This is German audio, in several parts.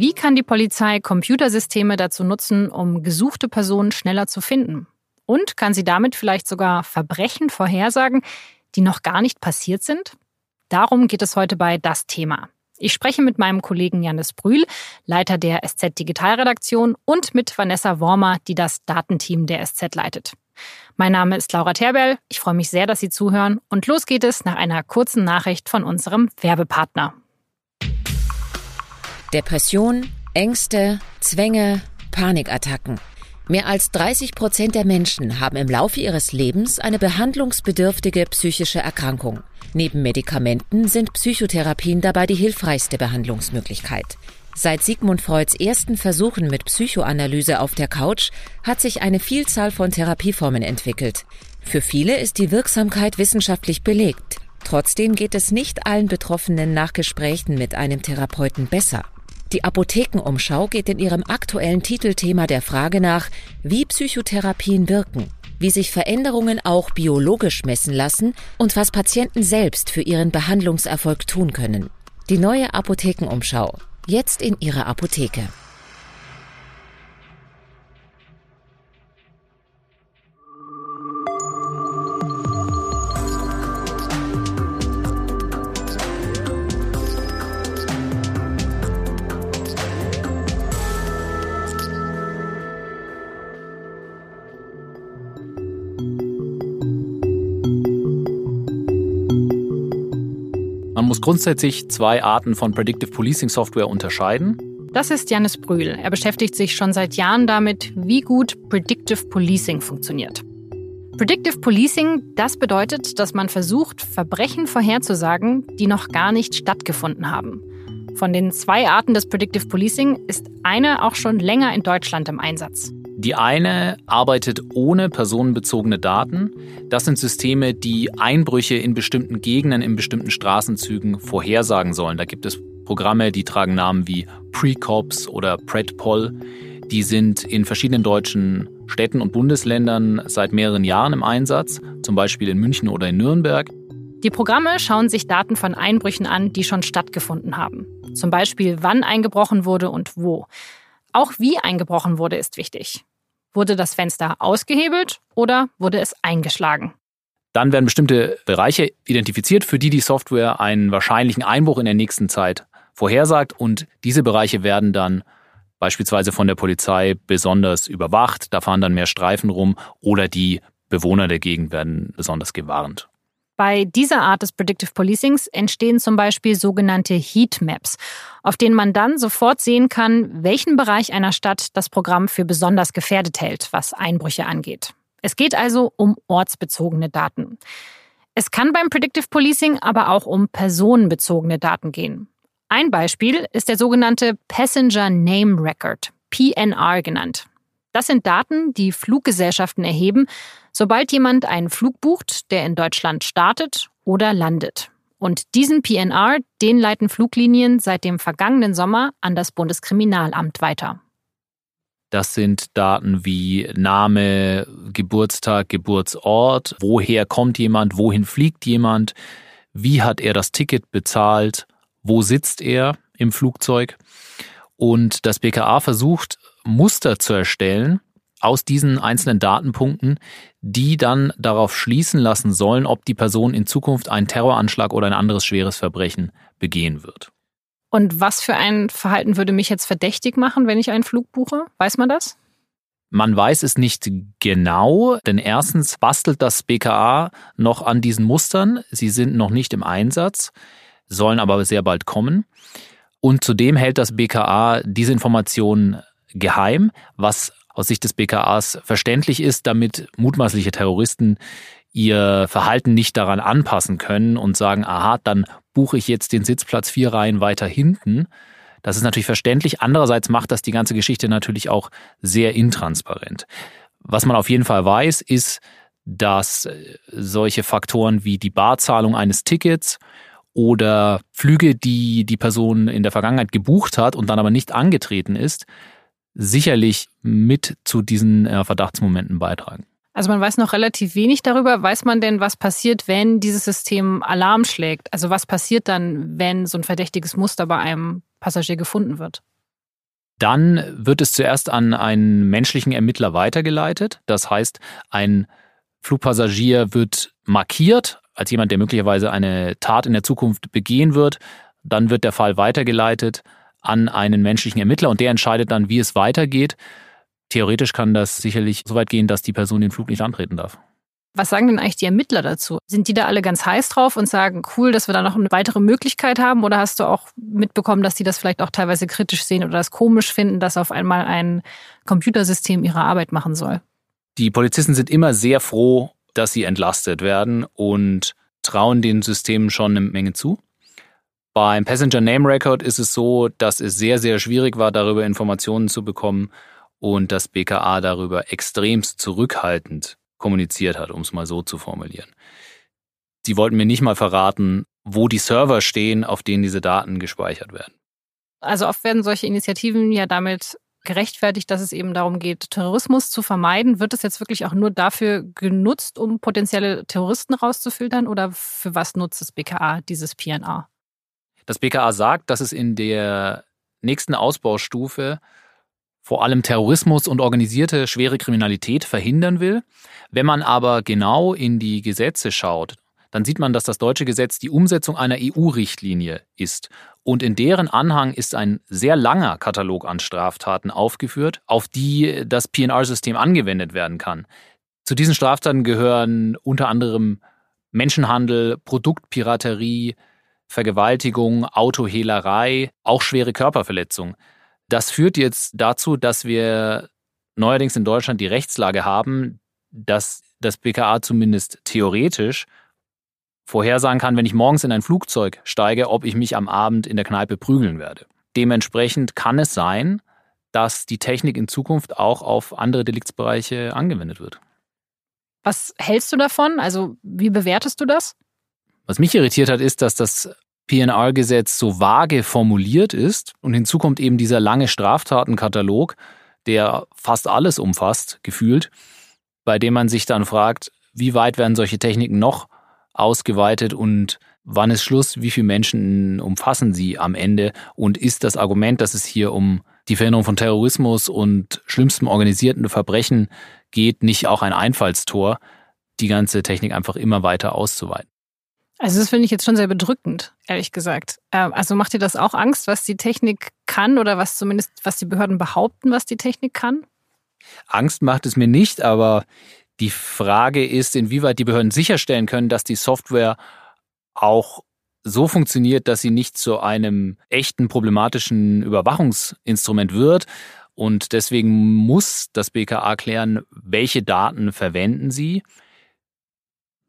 Wie kann die Polizei Computersysteme dazu nutzen, um gesuchte Personen schneller zu finden? Und kann sie damit vielleicht sogar Verbrechen vorhersagen, die noch gar nicht passiert sind? Darum geht es heute bei Das Thema. Ich spreche mit meinem Kollegen Janis Brühl, Leiter der SZ Digitalredaktion, und mit Vanessa Wormer, die das Datenteam der SZ leitet. Mein Name ist Laura Terbell. Ich freue mich sehr, dass Sie zuhören. Und los geht es nach einer kurzen Nachricht von unserem Werbepartner. Depression, Ängste, Zwänge, Panikattacken. Mehr als 30 Prozent der Menschen haben im Laufe ihres Lebens eine behandlungsbedürftige psychische Erkrankung. Neben Medikamenten sind Psychotherapien dabei die hilfreichste Behandlungsmöglichkeit. Seit Sigmund Freuds ersten Versuchen mit Psychoanalyse auf der Couch hat sich eine Vielzahl von Therapieformen entwickelt. Für viele ist die Wirksamkeit wissenschaftlich belegt. Trotzdem geht es nicht allen Betroffenen nach Gesprächen mit einem Therapeuten besser. Die Apothekenumschau geht in ihrem aktuellen Titelthema der Frage nach, wie Psychotherapien wirken wie sich Veränderungen auch biologisch messen lassen und was Patienten selbst für ihren Behandlungserfolg tun können. Die neue Apothekenumschau. Jetzt in Ihrer Apotheke. Muss grundsätzlich zwei Arten von Predictive Policing Software unterscheiden. Das ist Janis Brühl. Er beschäftigt sich schon seit Jahren damit, wie gut Predictive Policing funktioniert. Predictive Policing, das bedeutet, dass man versucht, Verbrechen vorherzusagen, die noch gar nicht stattgefunden haben. Von den zwei Arten des Predictive Policing ist eine auch schon länger in Deutschland im Einsatz. Die eine arbeitet ohne personenbezogene Daten. Das sind Systeme, die Einbrüche in bestimmten Gegenden, in bestimmten Straßenzügen vorhersagen sollen. Da gibt es Programme, die tragen Namen wie Precops oder PredPol. Die sind in verschiedenen deutschen Städten und Bundesländern seit mehreren Jahren im Einsatz, zum Beispiel in München oder in Nürnberg. Die Programme schauen sich Daten von Einbrüchen an, die schon stattgefunden haben. Zum Beispiel, wann eingebrochen wurde und wo. Auch wie eingebrochen wurde, ist wichtig. Wurde das Fenster ausgehebelt oder wurde es eingeschlagen? Dann werden bestimmte Bereiche identifiziert, für die die Software einen wahrscheinlichen Einbruch in der nächsten Zeit vorhersagt und diese Bereiche werden dann beispielsweise von der Polizei besonders überwacht, da fahren dann mehr Streifen rum oder die Bewohner der Gegend werden besonders gewarnt. Bei dieser Art des Predictive Policings entstehen zum Beispiel sogenannte Heatmaps, auf denen man dann sofort sehen kann, welchen Bereich einer Stadt das Programm für besonders gefährdet hält, was Einbrüche angeht. Es geht also um ortsbezogene Daten. Es kann beim Predictive Policing aber auch um personenbezogene Daten gehen. Ein Beispiel ist der sogenannte Passenger Name Record, PNR genannt. Das sind Daten, die Fluggesellschaften erheben, sobald jemand einen Flug bucht, der in Deutschland startet oder landet. Und diesen PNR, den leiten Fluglinien seit dem vergangenen Sommer an das Bundeskriminalamt weiter. Das sind Daten wie Name, Geburtstag, Geburtsort, woher kommt jemand, wohin fliegt jemand, wie hat er das Ticket bezahlt, wo sitzt er im Flugzeug. Und das BKA versucht Muster zu erstellen aus diesen einzelnen Datenpunkten, die dann darauf schließen lassen sollen, ob die Person in Zukunft einen Terroranschlag oder ein anderes schweres Verbrechen begehen wird. Und was für ein Verhalten würde mich jetzt verdächtig machen, wenn ich einen Flug buche? Weiß man das? Man weiß es nicht genau, denn erstens bastelt das BKA noch an diesen Mustern. Sie sind noch nicht im Einsatz, sollen aber sehr bald kommen. Und zudem hält das BKA diese Informationen geheim, was aus Sicht des BKAs verständlich ist, damit mutmaßliche Terroristen ihr Verhalten nicht daran anpassen können und sagen, aha, dann buche ich jetzt den Sitzplatz vier Reihen weiter hinten. Das ist natürlich verständlich. Andererseits macht das die ganze Geschichte natürlich auch sehr intransparent. Was man auf jeden Fall weiß, ist, dass solche Faktoren wie die Barzahlung eines Tickets oder Flüge, die die Person in der Vergangenheit gebucht hat und dann aber nicht angetreten ist, sicherlich mit zu diesen äh, Verdachtsmomenten beitragen. Also man weiß noch relativ wenig darüber. Weiß man denn, was passiert, wenn dieses System Alarm schlägt? Also was passiert dann, wenn so ein verdächtiges Muster bei einem Passagier gefunden wird? Dann wird es zuerst an einen menschlichen Ermittler weitergeleitet. Das heißt, ein Flugpassagier wird markiert als jemand, der möglicherweise eine Tat in der Zukunft begehen wird. Dann wird der Fall weitergeleitet an einen menschlichen Ermittler und der entscheidet dann, wie es weitergeht. Theoretisch kann das sicherlich so weit gehen, dass die Person den Flug nicht antreten darf. Was sagen denn eigentlich die Ermittler dazu? Sind die da alle ganz heiß drauf und sagen, cool, dass wir da noch eine weitere Möglichkeit haben? Oder hast du auch mitbekommen, dass die das vielleicht auch teilweise kritisch sehen oder das komisch finden, dass auf einmal ein Computersystem ihre Arbeit machen soll? Die Polizisten sind immer sehr froh, dass sie entlastet werden und trauen den Systemen schon eine Menge zu. Beim Passenger Name Record ist es so, dass es sehr, sehr schwierig war, darüber Informationen zu bekommen und das BKA darüber extremst zurückhaltend kommuniziert hat, um es mal so zu formulieren. Sie wollten mir nicht mal verraten, wo die Server stehen, auf denen diese Daten gespeichert werden. Also oft werden solche Initiativen ja damit gerechtfertigt, dass es eben darum geht, Terrorismus zu vermeiden. Wird es jetzt wirklich auch nur dafür genutzt, um potenzielle Terroristen rauszufiltern oder für was nutzt das BKA dieses PNR? Das BKA sagt, dass es in der nächsten Ausbaustufe vor allem Terrorismus und organisierte schwere Kriminalität verhindern will. Wenn man aber genau in die Gesetze schaut, dann sieht man, dass das deutsche Gesetz die Umsetzung einer EU-Richtlinie ist. Und in deren Anhang ist ein sehr langer Katalog an Straftaten aufgeführt, auf die das PNR-System angewendet werden kann. Zu diesen Straftaten gehören unter anderem Menschenhandel, Produktpiraterie, Vergewaltigung, Autohehlerei, auch schwere Körperverletzung. Das führt jetzt dazu, dass wir neuerdings in Deutschland die Rechtslage haben, dass das BKA zumindest theoretisch vorhersagen kann, wenn ich morgens in ein Flugzeug steige, ob ich mich am Abend in der Kneipe prügeln werde. Dementsprechend kann es sein, dass die Technik in Zukunft auch auf andere Deliktsbereiche angewendet wird. Was hältst du davon? Also wie bewertest du das? Was mich irritiert hat, ist, dass das PNR-Gesetz so vage formuliert ist und hinzu kommt eben dieser lange Straftatenkatalog, der fast alles umfasst, gefühlt, bei dem man sich dann fragt, wie weit werden solche Techniken noch ausgeweitet und wann ist Schluss, wie viele Menschen umfassen sie am Ende und ist das Argument, dass es hier um die Verhinderung von Terrorismus und schlimmstem organisierten Verbrechen geht, nicht auch ein Einfallstor, die ganze Technik einfach immer weiter auszuweiten. Also das finde ich jetzt schon sehr bedrückend, ehrlich gesagt. Ähm, also macht dir das auch Angst, was die Technik kann oder was zumindest, was die Behörden behaupten, was die Technik kann? Angst macht es mir nicht, aber die Frage ist, inwieweit die Behörden sicherstellen können, dass die Software auch so funktioniert, dass sie nicht zu einem echten problematischen Überwachungsinstrument wird. Und deswegen muss das BKA klären, welche Daten verwenden sie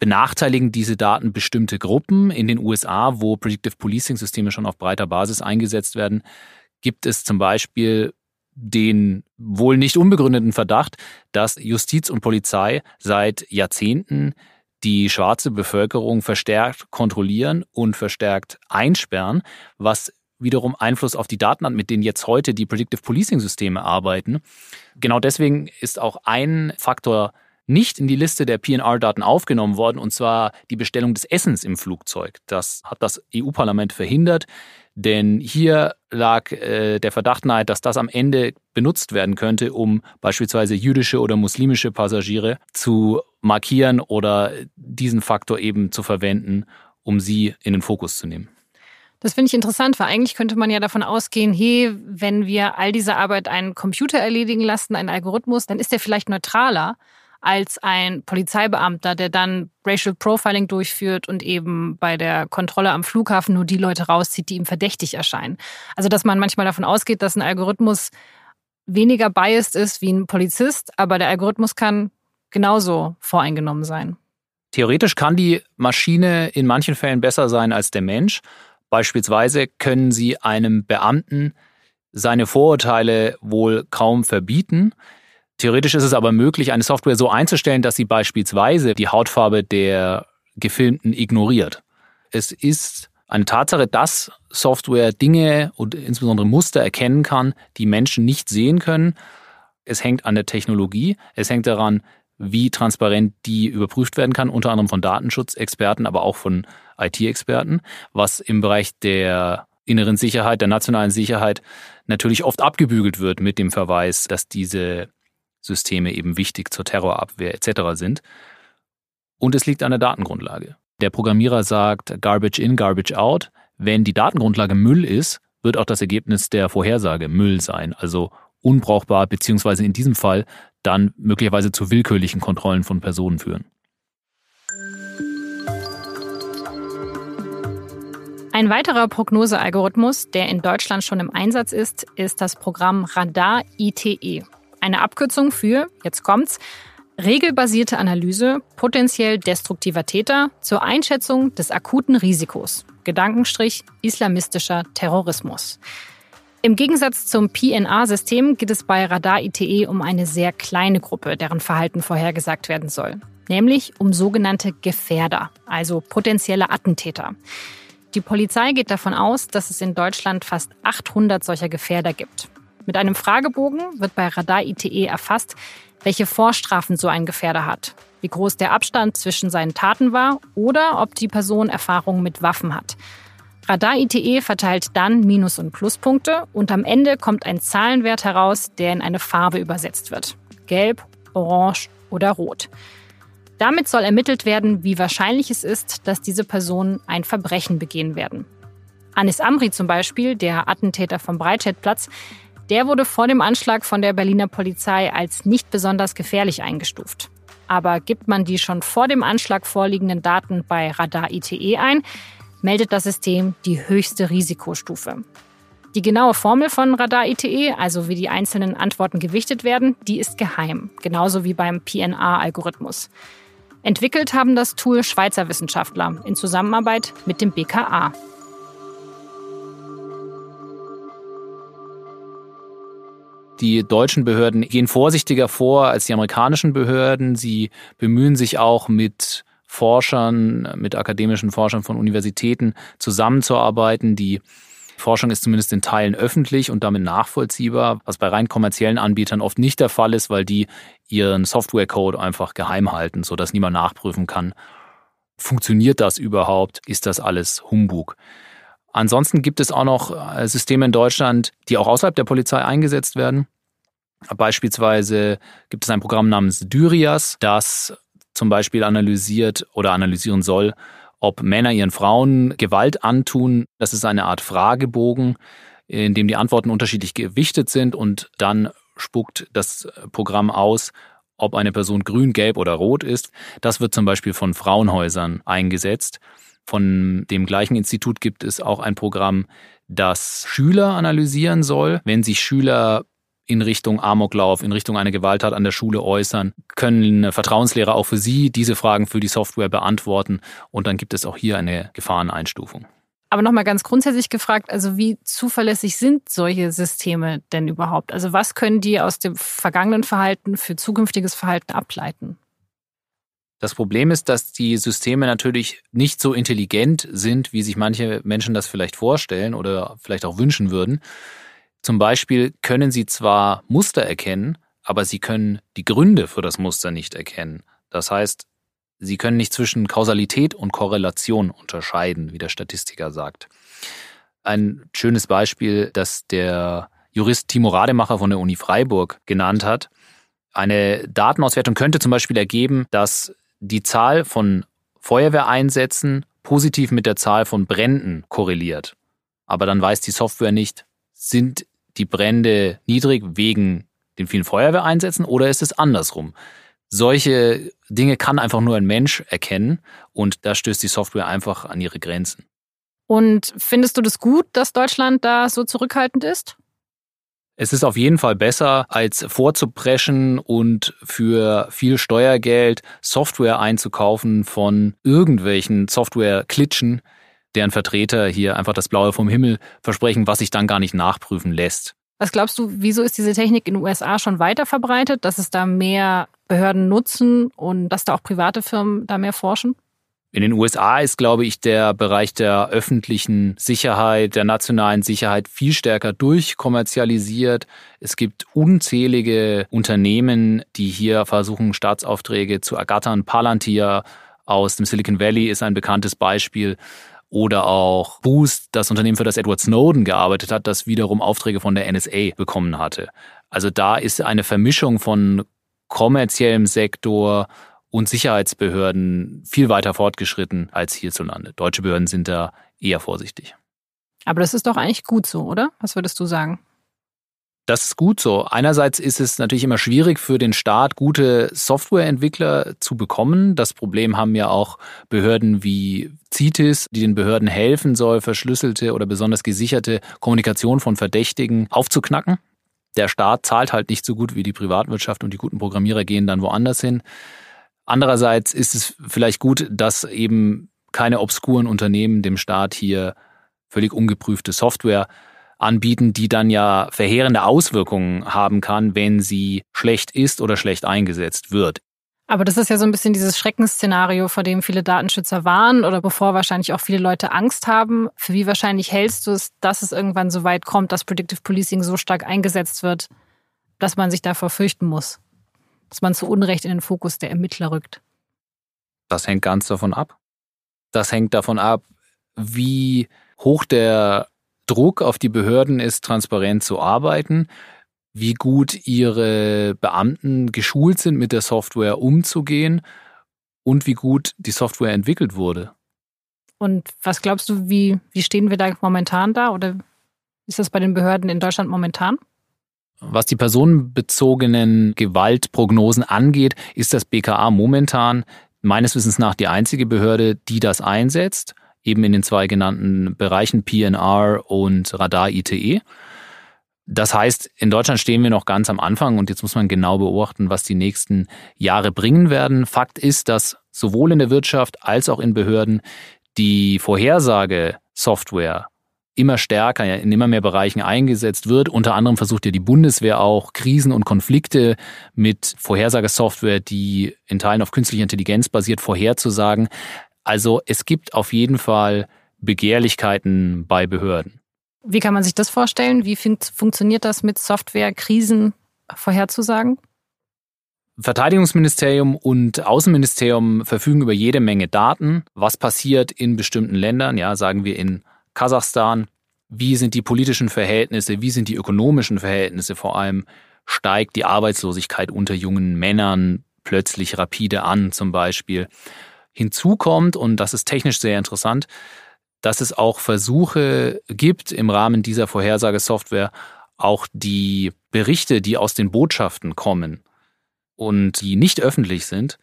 benachteiligen diese Daten bestimmte Gruppen. In den USA, wo Predictive Policing-Systeme schon auf breiter Basis eingesetzt werden, gibt es zum Beispiel den wohl nicht unbegründeten Verdacht, dass Justiz und Polizei seit Jahrzehnten die schwarze Bevölkerung verstärkt kontrollieren und verstärkt einsperren, was wiederum Einfluss auf die Daten hat, mit denen jetzt heute die Predictive Policing Systeme arbeiten. Genau deswegen ist auch ein Faktor nicht in die Liste der PNR-Daten aufgenommen worden, und zwar die Bestellung des Essens im Flugzeug. Das hat das EU-Parlament verhindert, denn hier lag äh, der Verdacht nahe, dass das am Ende benutzt werden könnte, um beispielsweise jüdische oder muslimische Passagiere zu markieren oder diesen Faktor eben zu verwenden, um sie in den Fokus zu nehmen. Das finde ich interessant, weil eigentlich könnte man ja davon ausgehen, hey, wenn wir all diese Arbeit einen Computer erledigen lassen, einen Algorithmus, dann ist der vielleicht neutraler als ein Polizeibeamter, der dann Racial Profiling durchführt und eben bei der Kontrolle am Flughafen nur die Leute rauszieht, die ihm verdächtig erscheinen. Also dass man manchmal davon ausgeht, dass ein Algorithmus weniger biased ist wie ein Polizist, aber der Algorithmus kann genauso voreingenommen sein. Theoretisch kann die Maschine in manchen Fällen besser sein als der Mensch. Beispielsweise können sie einem Beamten seine Vorurteile wohl kaum verbieten. Theoretisch ist es aber möglich, eine Software so einzustellen, dass sie beispielsweise die Hautfarbe der Gefilmten ignoriert. Es ist eine Tatsache, dass Software Dinge und insbesondere Muster erkennen kann, die Menschen nicht sehen können. Es hängt an der Technologie, es hängt daran, wie transparent die überprüft werden kann, unter anderem von Datenschutzexperten, aber auch von IT-Experten. Was im Bereich der inneren Sicherheit, der nationalen Sicherheit natürlich oft abgebügelt wird mit dem Verweis, dass diese Systeme eben wichtig zur Terrorabwehr etc. sind. Und es liegt an der Datengrundlage. Der Programmierer sagt Garbage in, Garbage out. Wenn die Datengrundlage Müll ist, wird auch das Ergebnis der Vorhersage Müll sein, also unbrauchbar, beziehungsweise in diesem Fall dann möglicherweise zu willkürlichen Kontrollen von Personen führen. Ein weiterer Prognosealgorithmus, der in Deutschland schon im Einsatz ist, ist das Programm Radar ITE. Eine Abkürzung für, jetzt kommt's, regelbasierte Analyse potenziell destruktiver Täter zur Einschätzung des akuten Risikos. Gedankenstrich islamistischer Terrorismus. Im Gegensatz zum PNA-System geht es bei Radar ITE um eine sehr kleine Gruppe, deren Verhalten vorhergesagt werden soll, nämlich um sogenannte Gefährder, also potenzielle Attentäter. Die Polizei geht davon aus, dass es in Deutschland fast 800 solcher Gefährder gibt. Mit einem Fragebogen wird bei Radar ITE erfasst, welche Vorstrafen so ein Gefährder hat, wie groß der Abstand zwischen seinen Taten war oder ob die Person Erfahrung mit Waffen hat. Radar ITE verteilt dann Minus- und Pluspunkte und am Ende kommt ein Zahlenwert heraus, der in eine Farbe übersetzt wird. Gelb, Orange oder Rot. Damit soll ermittelt werden, wie wahrscheinlich es ist, dass diese Personen ein Verbrechen begehen werden. Anis Amri zum Beispiel, der Attentäter vom Breitscheidplatz, der wurde vor dem Anschlag von der Berliner Polizei als nicht besonders gefährlich eingestuft. Aber gibt man die schon vor dem Anschlag vorliegenden Daten bei Radar ITE ein, meldet das System die höchste Risikostufe. Die genaue Formel von Radar ITE, also wie die einzelnen Antworten gewichtet werden, die ist geheim, genauso wie beim PNA-Algorithmus. Entwickelt haben das Tool Schweizer Wissenschaftler in Zusammenarbeit mit dem BKA. Die deutschen Behörden gehen vorsichtiger vor als die amerikanischen Behörden. Sie bemühen sich auch mit Forschern, mit akademischen Forschern von Universitäten zusammenzuarbeiten. Die Forschung ist zumindest in Teilen öffentlich und damit nachvollziehbar, was bei rein kommerziellen Anbietern oft nicht der Fall ist, weil die ihren Softwarecode einfach geheim halten, sodass niemand nachprüfen kann, funktioniert das überhaupt, ist das alles Humbug. Ansonsten gibt es auch noch äh, Systeme in Deutschland, die auch außerhalb der Polizei eingesetzt werden. Beispielsweise gibt es ein Programm namens Dyrias, das zum Beispiel analysiert oder analysieren soll, ob Männer ihren Frauen Gewalt antun. Das ist eine Art Fragebogen, in dem die Antworten unterschiedlich gewichtet sind und dann spuckt das Programm aus, ob eine Person grün, gelb oder rot ist. Das wird zum Beispiel von Frauenhäusern eingesetzt. Von dem gleichen Institut gibt es auch ein Programm, das Schüler analysieren soll. Wenn sich Schüler in Richtung Amoklauf, in Richtung einer Gewalttat an der Schule äußern, können Vertrauenslehrer auch für sie diese Fragen für die Software beantworten und dann gibt es auch hier eine Gefahreneinstufung. Aber nochmal ganz grundsätzlich gefragt, also wie zuverlässig sind solche Systeme denn überhaupt? Also was können die aus dem vergangenen Verhalten für zukünftiges Verhalten ableiten? Das Problem ist, dass die Systeme natürlich nicht so intelligent sind, wie sich manche Menschen das vielleicht vorstellen oder vielleicht auch wünschen würden. Zum Beispiel können sie zwar Muster erkennen, aber sie können die Gründe für das Muster nicht erkennen. Das heißt, sie können nicht zwischen Kausalität und Korrelation unterscheiden, wie der Statistiker sagt. Ein schönes Beispiel, das der Jurist Timo Rademacher von der Uni Freiburg genannt hat. Eine Datenauswertung könnte zum Beispiel ergeben, dass die Zahl von Feuerwehreinsätzen positiv mit der Zahl von Bränden korreliert. Aber dann weiß die Software nicht, sind die Brände niedrig wegen den vielen Feuerwehreinsätzen oder ist es andersrum? Solche Dinge kann einfach nur ein Mensch erkennen und da stößt die Software einfach an ihre Grenzen. Und findest du das gut, dass Deutschland da so zurückhaltend ist? Es ist auf jeden Fall besser, als vorzupreschen und für viel Steuergeld Software einzukaufen von irgendwelchen Software-Klitschen, deren Vertreter hier einfach das Blaue vom Himmel versprechen, was sich dann gar nicht nachprüfen lässt. Was glaubst du, wieso ist diese Technik in den USA schon weiter verbreitet, dass es da mehr Behörden nutzen und dass da auch private Firmen da mehr forschen? In den USA ist, glaube ich, der Bereich der öffentlichen Sicherheit, der nationalen Sicherheit viel stärker durchkommerzialisiert. Es gibt unzählige Unternehmen, die hier versuchen, Staatsaufträge zu ergattern. Palantir aus dem Silicon Valley ist ein bekanntes Beispiel. oder auch Boost, das Unternehmen, für das Edward Snowden gearbeitet hat, das wiederum Aufträge von der NSA bekommen hatte. Also da ist eine Vermischung von kommerziellem Sektor und Sicherheitsbehörden viel weiter fortgeschritten als hierzulande. Deutsche Behörden sind da eher vorsichtig. Aber das ist doch eigentlich gut so, oder? Was würdest du sagen? Das ist gut so. Einerseits ist es natürlich immer schwierig für den Staat, gute Softwareentwickler zu bekommen. Das Problem haben ja auch Behörden wie CITES, die den Behörden helfen soll, verschlüsselte oder besonders gesicherte Kommunikation von Verdächtigen aufzuknacken. Der Staat zahlt halt nicht so gut wie die Privatwirtschaft und die guten Programmierer gehen dann woanders hin. Andererseits ist es vielleicht gut, dass eben keine obskuren Unternehmen dem Staat hier völlig ungeprüfte Software anbieten, die dann ja verheerende Auswirkungen haben kann, wenn sie schlecht ist oder schlecht eingesetzt wird. Aber das ist ja so ein bisschen dieses Schreckensszenario, vor dem viele Datenschützer warnen oder bevor wahrscheinlich auch viele Leute Angst haben. Für wie wahrscheinlich hältst du es, dass es irgendwann so weit kommt, dass Predictive Policing so stark eingesetzt wird, dass man sich davor fürchten muss? Dass man zu Unrecht in den Fokus der Ermittler rückt? Das hängt ganz davon ab. Das hängt davon ab, wie hoch der Druck auf die Behörden ist, transparent zu arbeiten, wie gut ihre Beamten geschult sind, mit der Software umzugehen und wie gut die Software entwickelt wurde. Und was glaubst du, wie, wie stehen wir da momentan da oder ist das bei den Behörden in Deutschland momentan? Was die personenbezogenen Gewaltprognosen angeht, ist das BKA momentan meines Wissens nach die einzige Behörde, die das einsetzt eben in den zwei genannten Bereichen PNR und Radar-ITE. Das heißt, in Deutschland stehen wir noch ganz am Anfang und jetzt muss man genau beobachten, was die nächsten Jahre bringen werden. Fakt ist, dass sowohl in der Wirtschaft als auch in Behörden die Vorhersagesoftware immer stärker in immer mehr Bereichen eingesetzt wird. Unter anderem versucht ja die Bundeswehr auch Krisen und Konflikte mit Vorhersagesoftware, die in Teilen auf künstlicher Intelligenz basiert, vorherzusagen. Also es gibt auf jeden Fall Begehrlichkeiten bei Behörden. Wie kann man sich das vorstellen? Wie fun funktioniert das mit Software, Krisen vorherzusagen? Verteidigungsministerium und Außenministerium verfügen über jede Menge Daten. Was passiert in bestimmten Ländern? Ja, sagen wir in Kasachstan. Wie sind die politischen Verhältnisse? Wie sind die ökonomischen Verhältnisse? Vor allem steigt die Arbeitslosigkeit unter jungen Männern plötzlich rapide an, zum Beispiel. Hinzu kommt, und das ist technisch sehr interessant, dass es auch Versuche gibt, im Rahmen dieser Vorhersagesoftware auch die Berichte, die aus den Botschaften kommen und die nicht öffentlich sind,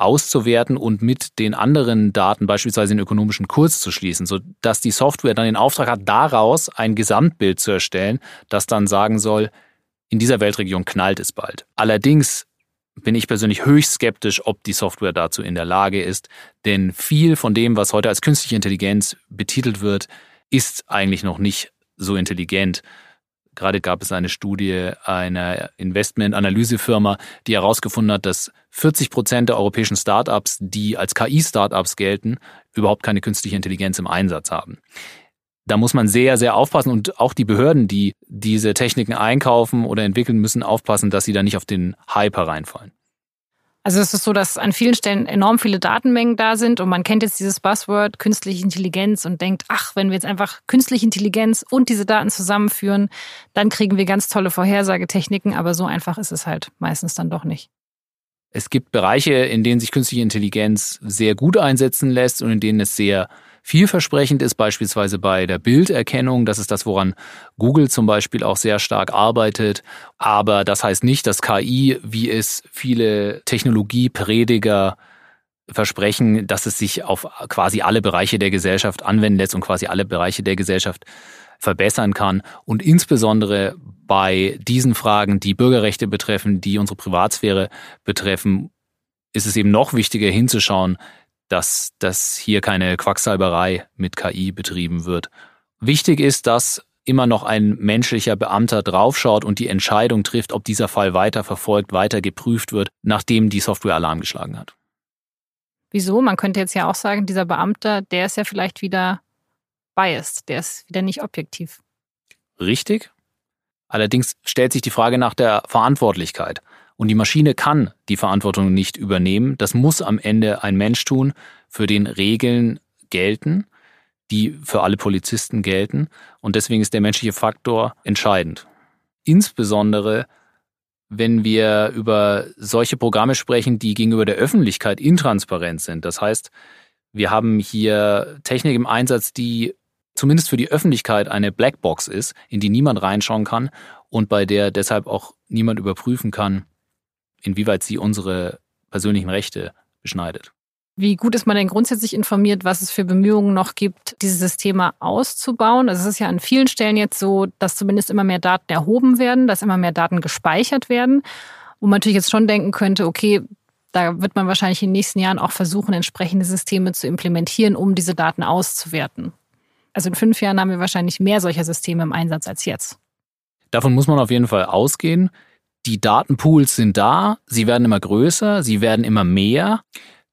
auszuwerten und mit den anderen Daten, beispielsweise den ökonomischen Kurs zu schließen, sodass die Software dann den Auftrag hat, daraus ein Gesamtbild zu erstellen, das dann sagen soll, in dieser Weltregion knallt es bald. Allerdings bin ich persönlich höchst skeptisch, ob die Software dazu in der Lage ist. Denn viel von dem, was heute als künstliche Intelligenz betitelt wird, ist eigentlich noch nicht so intelligent. Gerade gab es eine Studie einer Investment-Analysefirma, die herausgefunden hat, dass 40 Prozent der europäischen Startups, die als KI-Startups gelten, überhaupt keine künstliche Intelligenz im Einsatz haben. Da muss man sehr, sehr aufpassen und auch die Behörden, die diese Techniken einkaufen oder entwickeln, müssen aufpassen, dass sie da nicht auf den Hype hereinfallen. Also es ist so, dass an vielen Stellen enorm viele Datenmengen da sind und man kennt jetzt dieses Buzzword künstliche Intelligenz und denkt, ach, wenn wir jetzt einfach künstliche Intelligenz und diese Daten zusammenführen, dann kriegen wir ganz tolle Vorhersagetechniken, aber so einfach ist es halt meistens dann doch nicht. Es gibt Bereiche, in denen sich künstliche Intelligenz sehr gut einsetzen lässt und in denen es sehr Vielversprechend ist beispielsweise bei der Bilderkennung. Das ist das, woran Google zum Beispiel auch sehr stark arbeitet. Aber das heißt nicht, dass KI, wie es viele Technologieprediger versprechen, dass es sich auf quasi alle Bereiche der Gesellschaft anwenden lässt und quasi alle Bereiche der Gesellschaft verbessern kann. Und insbesondere bei diesen Fragen, die Bürgerrechte betreffen, die unsere Privatsphäre betreffen, ist es eben noch wichtiger hinzuschauen, dass, dass hier keine Quacksalberei mit KI betrieben wird. Wichtig ist, dass immer noch ein menschlicher Beamter draufschaut und die Entscheidung trifft, ob dieser Fall weiter verfolgt, weiter geprüft wird, nachdem die Software Alarm geschlagen hat. Wieso? Man könnte jetzt ja auch sagen, dieser Beamter, der ist ja vielleicht wieder biased, der ist wieder nicht objektiv. Richtig. Allerdings stellt sich die Frage nach der Verantwortlichkeit. Und die Maschine kann die Verantwortung nicht übernehmen. Das muss am Ende ein Mensch tun, für den Regeln gelten, die für alle Polizisten gelten. Und deswegen ist der menschliche Faktor entscheidend. Insbesondere wenn wir über solche Programme sprechen, die gegenüber der Öffentlichkeit intransparent sind. Das heißt, wir haben hier Technik im Einsatz, die zumindest für die Öffentlichkeit eine Blackbox ist, in die niemand reinschauen kann und bei der deshalb auch niemand überprüfen kann, inwieweit sie unsere persönlichen Rechte beschneidet. Wie gut ist man denn grundsätzlich informiert, was es für Bemühungen noch gibt, dieses Systeme auszubauen? Also es ist ja an vielen Stellen jetzt so, dass zumindest immer mehr Daten erhoben werden, dass immer mehr Daten gespeichert werden. Wo man natürlich jetzt schon denken könnte, okay, da wird man wahrscheinlich in den nächsten Jahren auch versuchen, entsprechende Systeme zu implementieren, um diese Daten auszuwerten. Also in fünf Jahren haben wir wahrscheinlich mehr solcher Systeme im Einsatz als jetzt. Davon muss man auf jeden Fall ausgehen. Die Datenpools sind da, sie werden immer größer, sie werden immer mehr.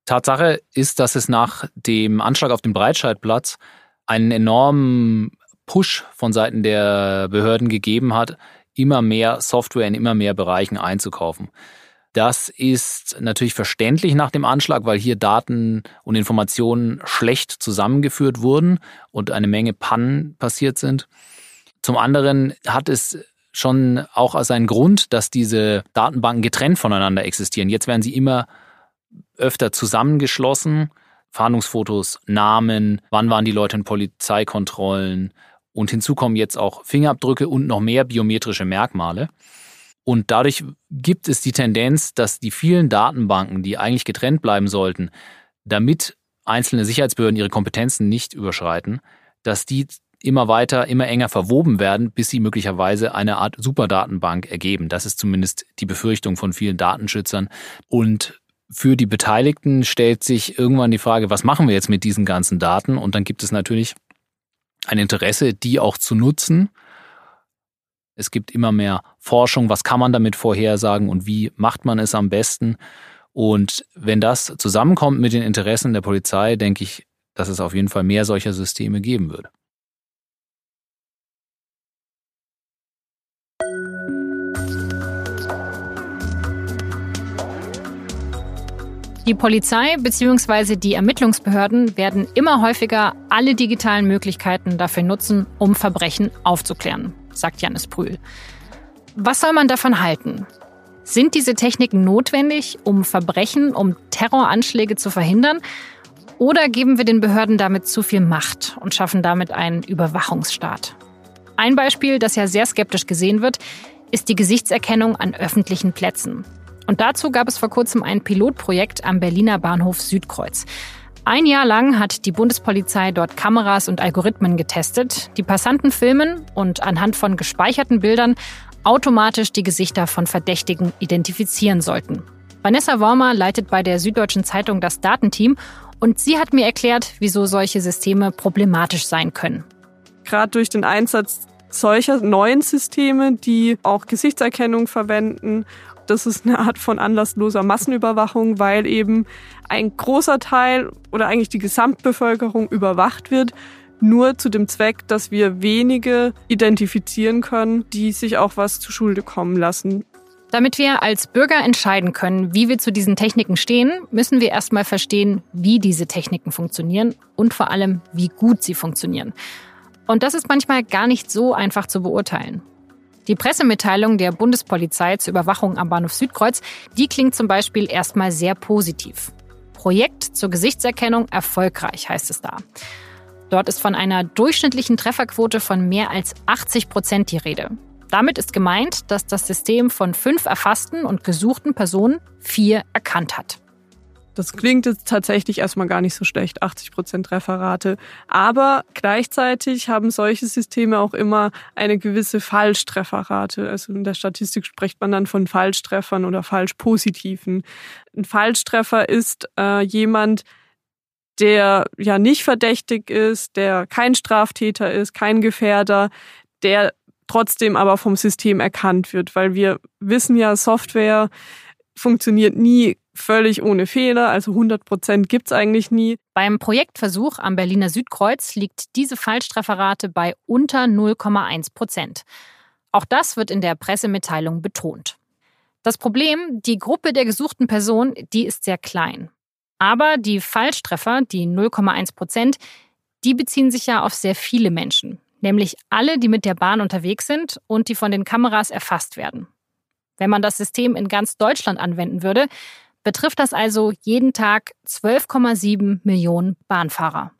Tatsache ist, dass es nach dem Anschlag auf den Breitscheidplatz einen enormen Push von Seiten der Behörden gegeben hat, immer mehr Software in immer mehr Bereichen einzukaufen. Das ist natürlich verständlich nach dem Anschlag, weil hier Daten und Informationen schlecht zusammengeführt wurden und eine Menge Pannen passiert sind. Zum anderen hat es schon auch seinen Grund, dass diese Datenbanken getrennt voneinander existieren. Jetzt werden sie immer öfter zusammengeschlossen. Fahndungsfotos, Namen, wann waren die Leute in Polizeikontrollen und hinzu kommen jetzt auch Fingerabdrücke und noch mehr biometrische Merkmale. Und dadurch gibt es die Tendenz, dass die vielen Datenbanken, die eigentlich getrennt bleiben sollten, damit einzelne Sicherheitsbehörden ihre Kompetenzen nicht überschreiten, dass die immer weiter, immer enger verwoben werden, bis sie möglicherweise eine Art Superdatenbank ergeben. Das ist zumindest die Befürchtung von vielen Datenschützern. Und für die Beteiligten stellt sich irgendwann die Frage, was machen wir jetzt mit diesen ganzen Daten? Und dann gibt es natürlich ein Interesse, die auch zu nutzen. Es gibt immer mehr Forschung, was kann man damit vorhersagen und wie macht man es am besten. Und wenn das zusammenkommt mit den Interessen der Polizei, denke ich, dass es auf jeden Fall mehr solcher Systeme geben wird. Die Polizei bzw. die Ermittlungsbehörden werden immer häufiger alle digitalen Möglichkeiten dafür nutzen, um Verbrechen aufzuklären, sagt Janis Brühl. Was soll man davon halten? Sind diese Techniken notwendig, um Verbrechen, um Terroranschläge zu verhindern? Oder geben wir den Behörden damit zu viel Macht und schaffen damit einen Überwachungsstaat? Ein Beispiel, das ja sehr skeptisch gesehen wird, ist die Gesichtserkennung an öffentlichen Plätzen. Und dazu gab es vor kurzem ein Pilotprojekt am Berliner Bahnhof Südkreuz. Ein Jahr lang hat die Bundespolizei dort Kameras und Algorithmen getestet, die Passanten filmen und anhand von gespeicherten Bildern automatisch die Gesichter von Verdächtigen identifizieren sollten. Vanessa Wormer leitet bei der Süddeutschen Zeitung das Datenteam und sie hat mir erklärt, wieso solche Systeme problematisch sein können. Gerade durch den Einsatz solcher neuen Systeme, die auch Gesichtserkennung verwenden das ist eine Art von anlassloser Massenüberwachung, weil eben ein großer Teil oder eigentlich die Gesamtbevölkerung überwacht wird, nur zu dem Zweck, dass wir wenige identifizieren können, die sich auch was zu Schulde kommen lassen. Damit wir als Bürger entscheiden können, wie wir zu diesen Techniken stehen, müssen wir erstmal verstehen, wie diese Techniken funktionieren und vor allem, wie gut sie funktionieren. Und das ist manchmal gar nicht so einfach zu beurteilen. Die Pressemitteilung der Bundespolizei zur Überwachung am Bahnhof Südkreuz, die klingt zum Beispiel erstmal sehr positiv. Projekt zur Gesichtserkennung erfolgreich, heißt es da. Dort ist von einer durchschnittlichen Trefferquote von mehr als 80 Prozent die Rede. Damit ist gemeint, dass das System von fünf erfassten und gesuchten Personen vier erkannt hat. Das klingt jetzt tatsächlich erstmal gar nicht so schlecht, 80 Prozent Trefferrate. Aber gleichzeitig haben solche Systeme auch immer eine gewisse Falschtrefferrate. Also in der Statistik spricht man dann von Falschtreffern oder Falschpositiven. Ein Falschtreffer ist äh, jemand, der ja nicht verdächtig ist, der kein Straftäter ist, kein Gefährder, der trotzdem aber vom System erkannt wird, weil wir wissen ja, Software funktioniert nie völlig ohne Fehler, also 100 Prozent gibt es eigentlich nie. Beim Projektversuch am Berliner Südkreuz liegt diese Falschtrefferrate bei unter 0,1 Prozent. Auch das wird in der Pressemitteilung betont. Das Problem, die Gruppe der gesuchten Person, die ist sehr klein. Aber die Falschtreffer, die 0,1 Prozent, die beziehen sich ja auf sehr viele Menschen, nämlich alle, die mit der Bahn unterwegs sind und die von den Kameras erfasst werden. Wenn man das System in ganz Deutschland anwenden würde, betrifft das also jeden Tag 12,7 Millionen Bahnfahrer.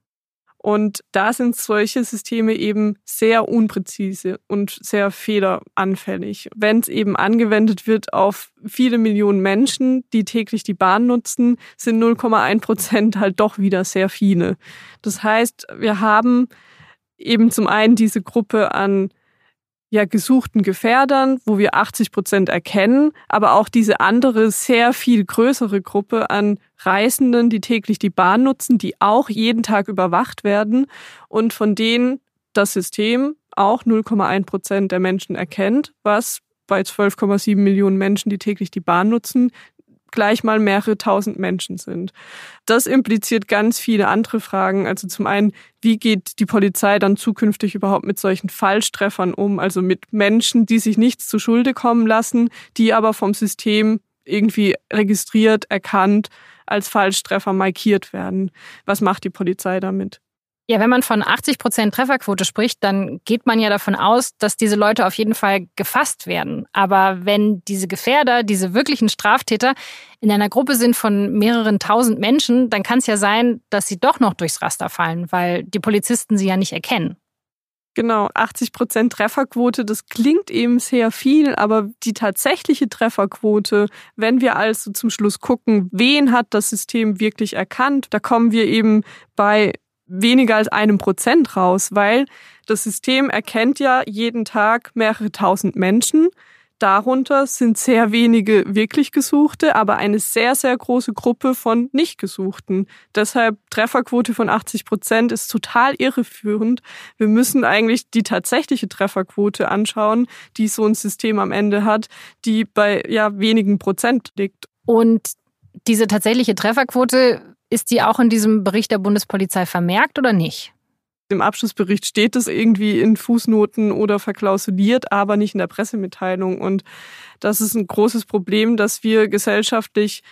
Und da sind solche Systeme eben sehr unpräzise und sehr fehleranfällig. Wenn es eben angewendet wird auf viele Millionen Menschen, die täglich die Bahn nutzen, sind 0,1 Prozent halt doch wieder sehr viele. Das heißt, wir haben eben zum einen diese Gruppe an ja gesuchten Gefährdern, wo wir 80 Prozent erkennen, aber auch diese andere sehr viel größere Gruppe an Reisenden, die täglich die Bahn nutzen, die auch jeden Tag überwacht werden und von denen das System auch 0,1 Prozent der Menschen erkennt, was bei 12,7 Millionen Menschen, die täglich die Bahn nutzen, gleich mal mehrere tausend Menschen sind. Das impliziert ganz viele andere Fragen. Also zum einen, wie geht die Polizei dann zukünftig überhaupt mit solchen Falschtreffern um? Also mit Menschen, die sich nichts zu Schulde kommen lassen, die aber vom System irgendwie registriert, erkannt, als Falschtreffer markiert werden. Was macht die Polizei damit? Ja, wenn man von 80 Prozent Trefferquote spricht, dann geht man ja davon aus, dass diese Leute auf jeden Fall gefasst werden. Aber wenn diese Gefährder, diese wirklichen Straftäter in einer Gruppe sind von mehreren tausend Menschen, dann kann es ja sein, dass sie doch noch durchs Raster fallen, weil die Polizisten sie ja nicht erkennen. Genau, 80 Prozent Trefferquote, das klingt eben sehr viel, aber die tatsächliche Trefferquote, wenn wir also zum Schluss gucken, wen hat das System wirklich erkannt, da kommen wir eben bei weniger als einem Prozent raus, weil das System erkennt ja jeden Tag mehrere tausend Menschen. Darunter sind sehr wenige wirklich Gesuchte, aber eine sehr, sehr große Gruppe von Nicht-Gesuchten. Deshalb Trefferquote von 80 Prozent ist total irreführend. Wir müssen eigentlich die tatsächliche Trefferquote anschauen, die so ein System am Ende hat, die bei ja wenigen Prozent liegt. Und diese tatsächliche Trefferquote ist die auch in diesem Bericht der Bundespolizei vermerkt oder nicht? Im Abschlussbericht steht es irgendwie in Fußnoten oder verklausuliert, aber nicht in der Pressemitteilung. Und das ist ein großes Problem, dass wir gesellschaftlich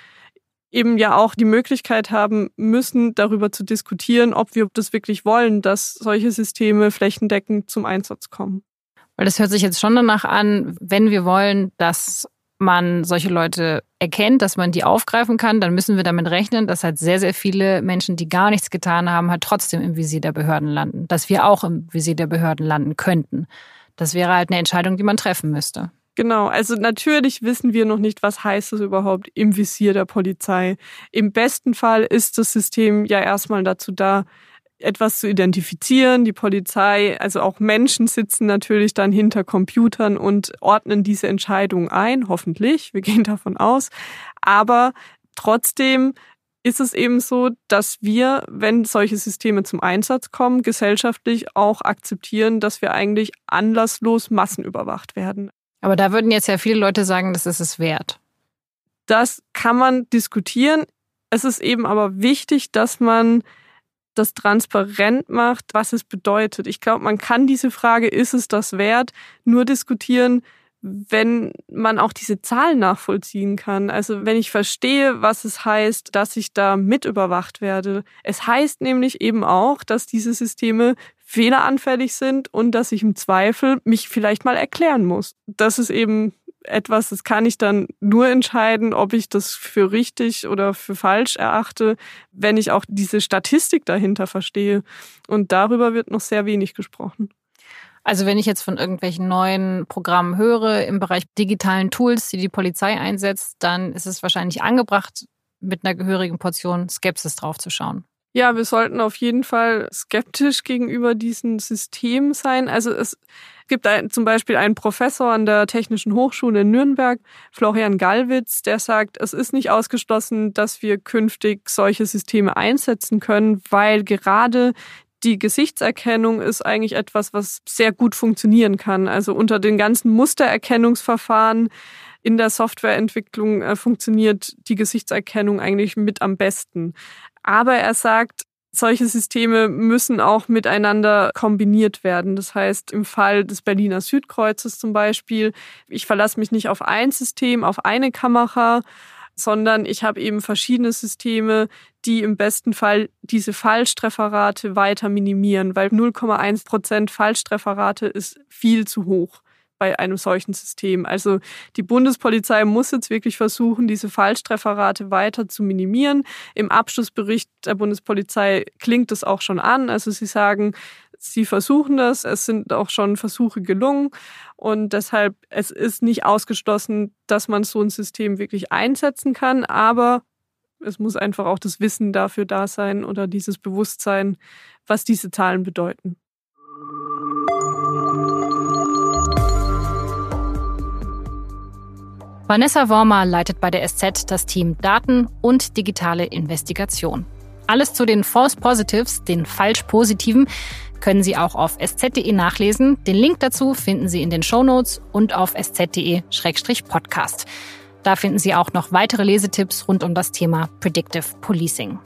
eben ja auch die Möglichkeit haben müssen, darüber zu diskutieren, ob wir das wirklich wollen, dass solche Systeme flächendeckend zum Einsatz kommen. Weil das hört sich jetzt schon danach an, wenn wir wollen, dass man solche Leute erkennt, dass man die aufgreifen kann, dann müssen wir damit rechnen, dass halt sehr, sehr viele Menschen, die gar nichts getan haben, halt trotzdem im Visier der Behörden landen. Dass wir auch im Visier der Behörden landen könnten. Das wäre halt eine Entscheidung, die man treffen müsste. Genau, also natürlich wissen wir noch nicht, was heißt es überhaupt im Visier der Polizei. Im besten Fall ist das System ja erstmal dazu da, etwas zu identifizieren. Die Polizei, also auch Menschen sitzen natürlich dann hinter Computern und ordnen diese Entscheidungen ein, hoffentlich. Wir gehen davon aus. Aber trotzdem ist es eben so, dass wir, wenn solche Systeme zum Einsatz kommen, gesellschaftlich auch akzeptieren, dass wir eigentlich anlasslos massenüberwacht werden. Aber da würden jetzt ja viele Leute sagen, das ist es wert. Das kann man diskutieren. Es ist eben aber wichtig, dass man das transparent macht, was es bedeutet. Ich glaube, man kann diese Frage, ist es das wert, nur diskutieren, wenn man auch diese Zahlen nachvollziehen kann. Also wenn ich verstehe, was es heißt, dass ich da mit überwacht werde. Es heißt nämlich eben auch, dass diese Systeme fehleranfällig sind und dass ich im Zweifel mich vielleicht mal erklären muss. Das ist eben etwas, das kann ich dann nur entscheiden, ob ich das für richtig oder für falsch erachte, wenn ich auch diese Statistik dahinter verstehe. Und darüber wird noch sehr wenig gesprochen. Also wenn ich jetzt von irgendwelchen neuen Programmen höre im Bereich digitalen Tools, die die Polizei einsetzt, dann ist es wahrscheinlich angebracht, mit einer gehörigen Portion Skepsis draufzuschauen. Ja, wir sollten auf jeden Fall skeptisch gegenüber diesem System sein. Also es gibt ein, zum Beispiel einen Professor an der Technischen Hochschule in Nürnberg, Florian Gallwitz, der sagt, es ist nicht ausgeschlossen, dass wir künftig solche Systeme einsetzen können, weil gerade die Gesichtserkennung ist eigentlich etwas, was sehr gut funktionieren kann. Also unter den ganzen Mustererkennungsverfahren in der Softwareentwicklung äh, funktioniert die Gesichtserkennung eigentlich mit am besten. Aber er sagt, solche Systeme müssen auch miteinander kombiniert werden. Das heißt, im Fall des Berliner Südkreuzes zum Beispiel, ich verlasse mich nicht auf ein System, auf eine Kamera, sondern ich habe eben verschiedene Systeme, die im besten Fall diese Fallstrefferrate weiter minimieren, weil 0,1 Prozent Fallstrefferrate ist viel zu hoch bei einem solchen System. Also die Bundespolizei muss jetzt wirklich versuchen, diese Fallstrefferrate weiter zu minimieren. Im Abschlussbericht der Bundespolizei klingt das auch schon an. Also sie sagen, sie versuchen das. Es sind auch schon Versuche gelungen. Und deshalb, es ist nicht ausgeschlossen, dass man so ein System wirklich einsetzen kann. Aber es muss einfach auch das Wissen dafür da sein oder dieses Bewusstsein, was diese Zahlen bedeuten. Vanessa Wormer leitet bei der SZ das Team Daten und digitale Investigation. Alles zu den False Positives, den falsch Positiven, können Sie auch auf sz.de nachlesen. Den Link dazu finden Sie in den Show Notes und auf sz.de-podcast. Da finden Sie auch noch weitere Lesetipps rund um das Thema Predictive Policing.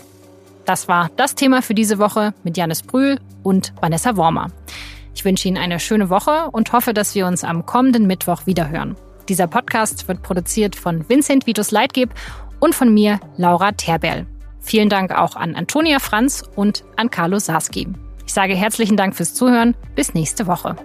Das war das Thema für diese Woche mit Janis Brühl und Vanessa Wormer. Ich wünsche Ihnen eine schöne Woche und hoffe, dass wir uns am kommenden Mittwoch wiederhören. Dieser Podcast wird produziert von Vincent Vitus Leitgeb und von mir, Laura Terbell. Vielen Dank auch an Antonia Franz und an Carlo Sarski. Ich sage herzlichen Dank fürs Zuhören. Bis nächste Woche.